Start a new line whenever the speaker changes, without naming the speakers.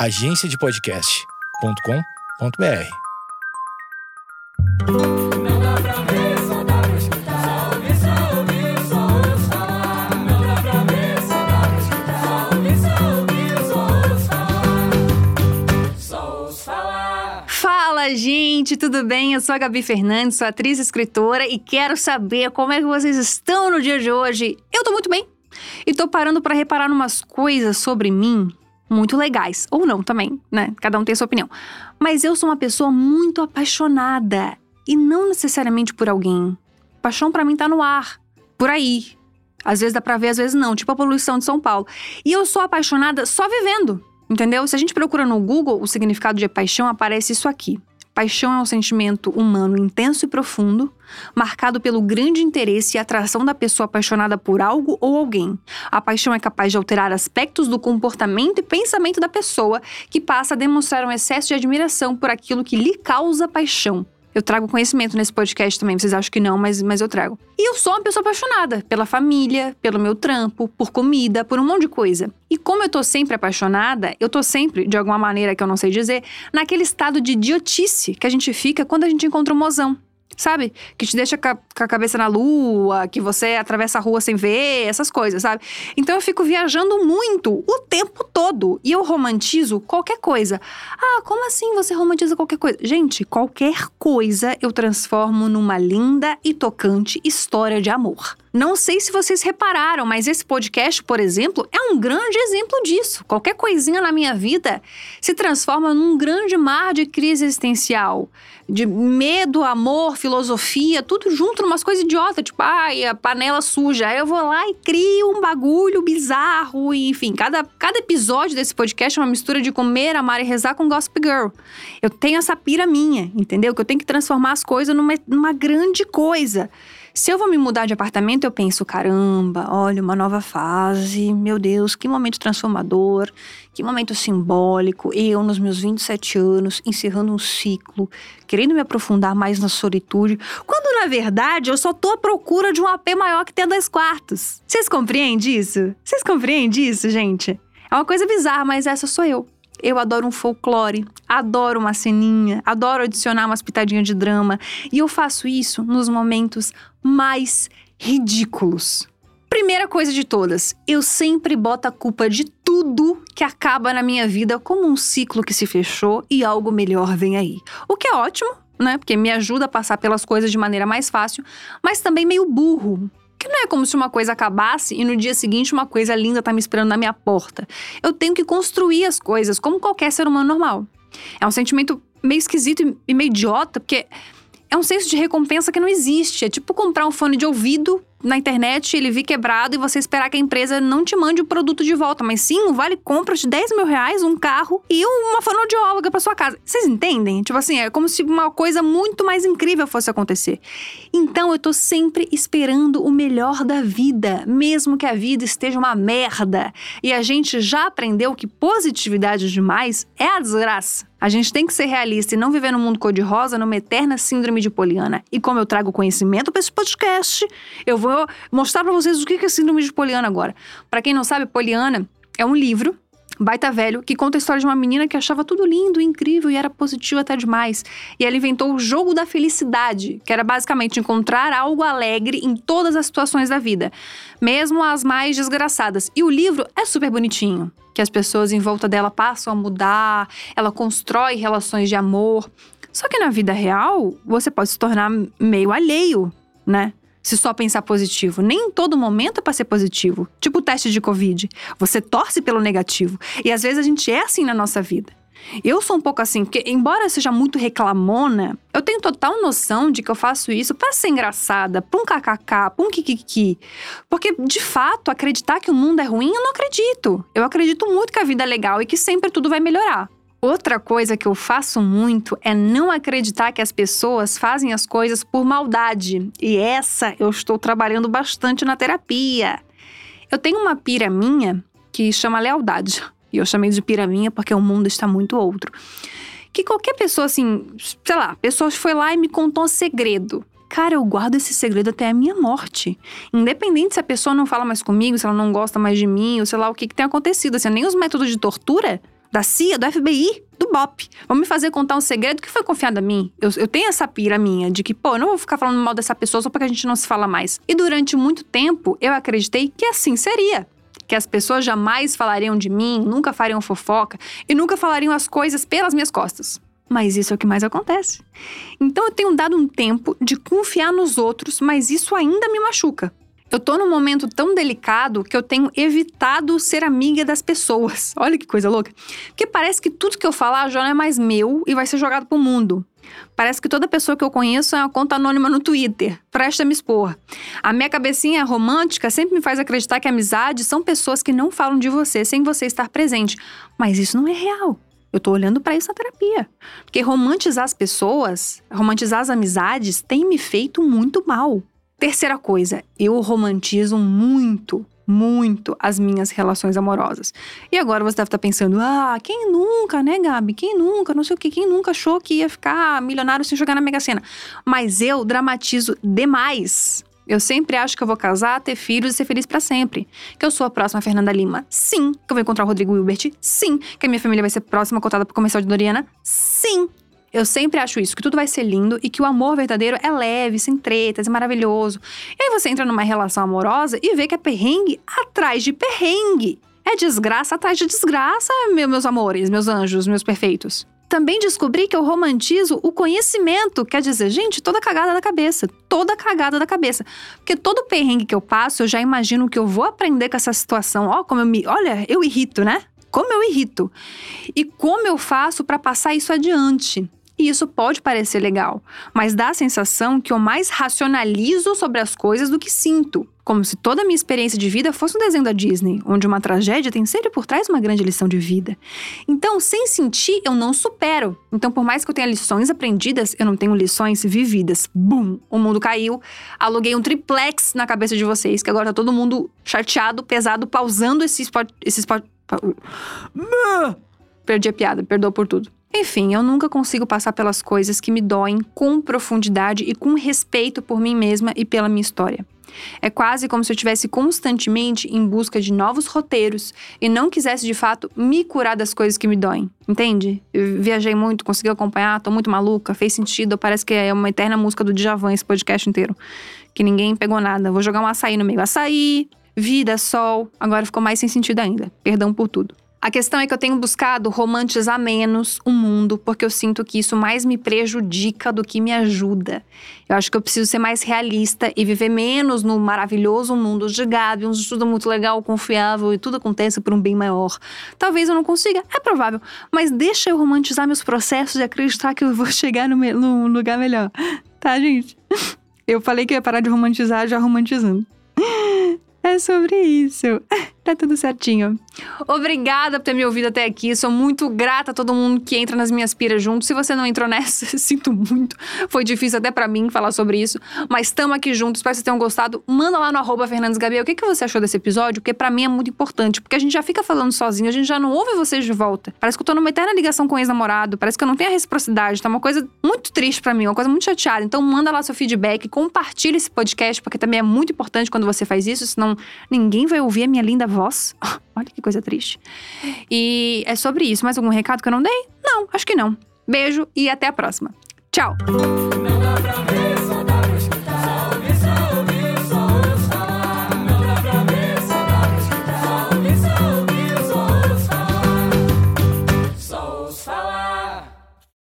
agenciadepodcast.com.br.
Não dá pra ver, só pra escutar. Só ouvir, só ouvir, falar. Não dá pra ver, só pra escutar. Só ouvir, só falar. Ouço falar.
Fala, gente, tudo bem? Eu sou a Gabi Fernandes, sou atriz e escritora e quero saber como é que vocês estão no dia de hoje. Eu tô muito bem e tô parando pra reparar umas coisas sobre mim muito legais, ou não também, né? Cada um tem a sua opinião. Mas eu sou uma pessoa muito apaixonada e não necessariamente por alguém. Paixão pra mim tá no ar, por aí. Às vezes dá pra ver, às vezes não, tipo a poluição de São Paulo. E eu sou apaixonada só vivendo, entendeu? Se a gente procura no Google o significado de paixão, aparece isso aqui. Paixão é um sentimento humano intenso e profundo, marcado pelo grande interesse e atração da pessoa apaixonada por algo ou alguém. A paixão é capaz de alterar aspectos do comportamento e pensamento da pessoa, que passa a demonstrar um excesso de admiração por aquilo que lhe causa paixão. Eu trago conhecimento nesse podcast também, vocês acham que não, mas, mas eu trago. E eu sou uma pessoa apaixonada pela família, pelo meu trampo, por comida, por um monte de coisa. E como eu tô sempre apaixonada, eu tô sempre, de alguma maneira que eu não sei dizer, naquele estado de idiotice que a gente fica quando a gente encontra um mozão. Sabe? Que te deixa com a, cabeça na lua, que você atravessa a rua sem ver, essas coisas, sabe? Então eu fico viajando muito, o tempo todo. E eu romantizo qualquer coisa. Ah, como assim você romantiza qualquer coisa? Gente, qualquer coisa eu transformo numa linda e tocante história de amor. Não sei se vocês repararam, mas esse podcast, por exemplo, é um grande exemplo disso. Qualquer coisinha na minha vida se transforma num grande mar de crise existencial, de medo, amor, filosofia, tudo junto numas coisas idiotas, tipo, ai, a panela suja. Aí eu vou lá e crio um bagulho bizarro, e, enfim, cada, cada episódio desse podcast é uma mistura de comer, amar e rezar com Gossip Girl. Eu tenho essa pira minha, entendeu? Que eu tenho que transformar as coisas numa, numa grande coisa. Se eu vou me mudar de apartamento, eu penso: caramba, olha, uma nova fase, meu Deus, que momento transformador, que momento simbólico. Eu, nos meus 27 anos, encerrando um ciclo, querendo me aprofundar mais na solitude, quando na verdade eu só tô à procura de um AP maior que tenha dois quartos. Vocês compreendem isso? Vocês compreendem isso, gente? É uma coisa bizarra, mas essa sou eu. Eu adoro um folclore, adoro uma ceninha, adoro adicionar umas pitadinhas de drama. E eu faço isso nos momentos mais ridículos. Primeira coisa de todas, eu sempre boto a culpa de tudo que acaba na minha vida como um ciclo que se fechou e algo melhor vem aí. O que é ótimo, né? Porque me ajuda a passar pelas coisas de maneira mais fácil, mas também meio burro, que não é como se uma coisa acabasse e no dia seguinte uma coisa linda tá me esperando na minha porta. Eu tenho que construir as coisas como qualquer ser humano normal. É um sentimento meio esquisito e meio idiota, porque é um senso de recompensa que não existe. É tipo comprar um fone de ouvido na internet, ele vir quebrado e você esperar que a empresa não te mande o produto de volta, mas sim um vale compra de 10 mil reais, um carro e uma fonoaudióloga para sua casa. Vocês entendem? Tipo assim, é como se uma coisa muito mais incrível fosse acontecer. Então eu tô sempre esperando o melhor da vida, mesmo que a vida esteja uma merda. E a gente já aprendeu que positividade demais é a desgraça. A gente tem que ser realista e não viver num mundo cor-de-rosa, numa eterna síndrome de Poliana. E como eu trago conhecimento para esse podcast, eu vou mostrar para vocês o que é síndrome de Poliana agora. Para quem não sabe, Poliana é um livro baita velho, que conta a história de uma menina que achava tudo lindo, incrível e era positivo até demais. E ela inventou o jogo da felicidade, que era basicamente encontrar algo alegre em todas as situações da vida, mesmo as mais desgraçadas. E o livro é super bonitinho, que as pessoas em volta dela passam a mudar, ela constrói relações de amor. Só que na vida real, você pode se tornar meio alheio, né? Se só pensar positivo. Nem em todo momento é pra ser positivo. Tipo o teste de Covid. Você torce pelo negativo. E às vezes a gente é assim na nossa vida. Eu sou um pouco assim, porque embora eu seja muito reclamona, eu tenho total noção de que eu faço isso para ser engraçada, pra um kkk, pra um kikiki. Porque, de fato, acreditar que o mundo é ruim, eu não acredito. Eu acredito muito que a vida é legal e que sempre tudo vai melhorar. Outra coisa que eu faço muito é não acreditar que as pessoas fazem as coisas por maldade. E essa eu estou trabalhando bastante na terapia. Eu tenho uma pira minha que chama lealdade. E eu chamei de pira minha porque o mundo está muito outro. Que qualquer pessoa, assim, sei lá, pessoa foi lá e me contou um segredo. Cara, eu guardo esse segredo até a minha morte. Independente se a pessoa não fala mais comigo, se ela não gosta mais de mim, ou sei lá o que, que tem acontecido. Assim, nem os métodos de tortura da CIA, do FBI, do BOP. Vão me fazer contar um segredo que foi confiado a mim. Eu, eu tenho essa pira minha de que, pô, eu não vou ficar falando mal dessa pessoa só porque a gente não se fala mais. E durante muito tempo, eu acreditei que assim seria que as pessoas jamais falariam de mim, nunca fariam fofoca e nunca falariam as coisas pelas minhas costas. Mas isso é o que mais acontece. Então eu tenho dado um tempo de confiar nos outros, mas isso ainda me machuca. Eu tô num momento tão delicado que eu tenho evitado ser amiga das pessoas. Olha que coisa louca. Porque parece que tudo que eu falar já não é mais meu e vai ser jogado pro mundo. Parece que toda pessoa que eu conheço é uma conta anônima no Twitter. Presta a me expor. A minha cabecinha romântica sempre me faz acreditar que amizades são pessoas que não falam de você sem você estar presente. Mas isso não é real. Eu tô olhando para isso na terapia. Porque romantizar as pessoas, romantizar as amizades, tem me feito muito mal. Terceira coisa, eu romantizo muito, muito as minhas relações amorosas. E agora você deve estar pensando: ah, quem nunca, né, Gabi? Quem nunca? Não sei o que, quem nunca achou que ia ficar milionário sem jogar na Mega Sena? Mas eu dramatizo demais. Eu sempre acho que eu vou casar, ter filhos e ser feliz para sempre. Que eu sou a próxima Fernanda Lima. Sim. Que eu vou encontrar o Rodrigo Hilbert. Sim. Que a minha família vai ser próxima cotada pro comercial de Doriana. Sim. Eu sempre acho isso, que tudo vai ser lindo e que o amor verdadeiro é leve, sem tretas, é maravilhoso. E aí você entra numa relação amorosa e vê que é perrengue atrás de perrengue. É desgraça atrás de desgraça, meus amores, meus anjos, meus perfeitos. Também descobri que eu romantizo o conhecimento, quer dizer, gente, toda cagada da cabeça, toda cagada da cabeça. Porque todo perrengue que eu passo, eu já imagino que eu vou aprender com essa situação. Ó, como eu me. Olha, eu irrito, né? Como eu irrito. E como eu faço para passar isso adiante. E isso pode parecer legal, mas dá a sensação que eu mais racionalizo sobre as coisas do que sinto. Como se toda a minha experiência de vida fosse um desenho da Disney, onde uma tragédia tem sempre por trás uma grande lição de vida. Então, sem sentir, eu não supero. Então, por mais que eu tenha lições aprendidas, eu não tenho lições vividas. Bum! O mundo caiu. Aluguei um triplex na cabeça de vocês, que agora tá todo mundo chateado, pesado, pausando esse spot. Esse spot. Perdi a piada, perdoa por tudo. Enfim, eu nunca consigo passar pelas coisas que me doem com profundidade e com respeito por mim mesma e pela minha história. É quase como se eu estivesse constantemente em busca de novos roteiros e não quisesse de fato me curar das coisas que me doem. Entende? Eu viajei muito, consegui acompanhar, tô muito maluca, fez sentido, parece que é uma eterna música do Djavan esse podcast inteiro. Que ninguém pegou nada. Vou jogar um açaí no meio. Açaí, vida, sol. Agora ficou mais sem sentido ainda. Perdão por tudo. A questão é que eu tenho buscado romantizar menos o mundo, porque eu sinto que isso mais me prejudica do que me ajuda. Eu acho que eu preciso ser mais realista e viver menos no maravilhoso mundo de Gabi, um estudo muito legal, confiável e tudo acontece por um bem maior. Talvez eu não consiga, é provável, mas deixa eu romantizar meus processos e acreditar que eu vou chegar no, no lugar melhor. Tá, gente? Eu falei que ia parar de romantizar já romantizando. É sobre isso. Tá tudo certinho. Obrigada por ter me ouvido até aqui. Sou muito grata a todo mundo que entra nas minhas piras junto. Se você não entrou nessa, sinto muito. Foi difícil até para mim falar sobre isso. Mas estamos aqui juntos. Espero que vocês tenham gostado. Manda lá no arroba Fernandes Gabriel o que, que você achou desse episódio, porque para mim é muito importante. Porque a gente já fica falando sozinho, a gente já não ouve vocês de volta. Parece que eu tô numa eterna ligação com ex-namorado. Parece que eu não tenho a reciprocidade. Tá uma coisa muito triste para mim, uma coisa muito chateada. Então manda lá seu feedback, compartilha esse podcast, porque também é muito importante quando você faz isso, senão ninguém vai ouvir a minha linda voz. Olha que coisa triste. E é sobre isso. Mais algum recado que eu não dei? Não, acho que não. Beijo e até a próxima. Tchau!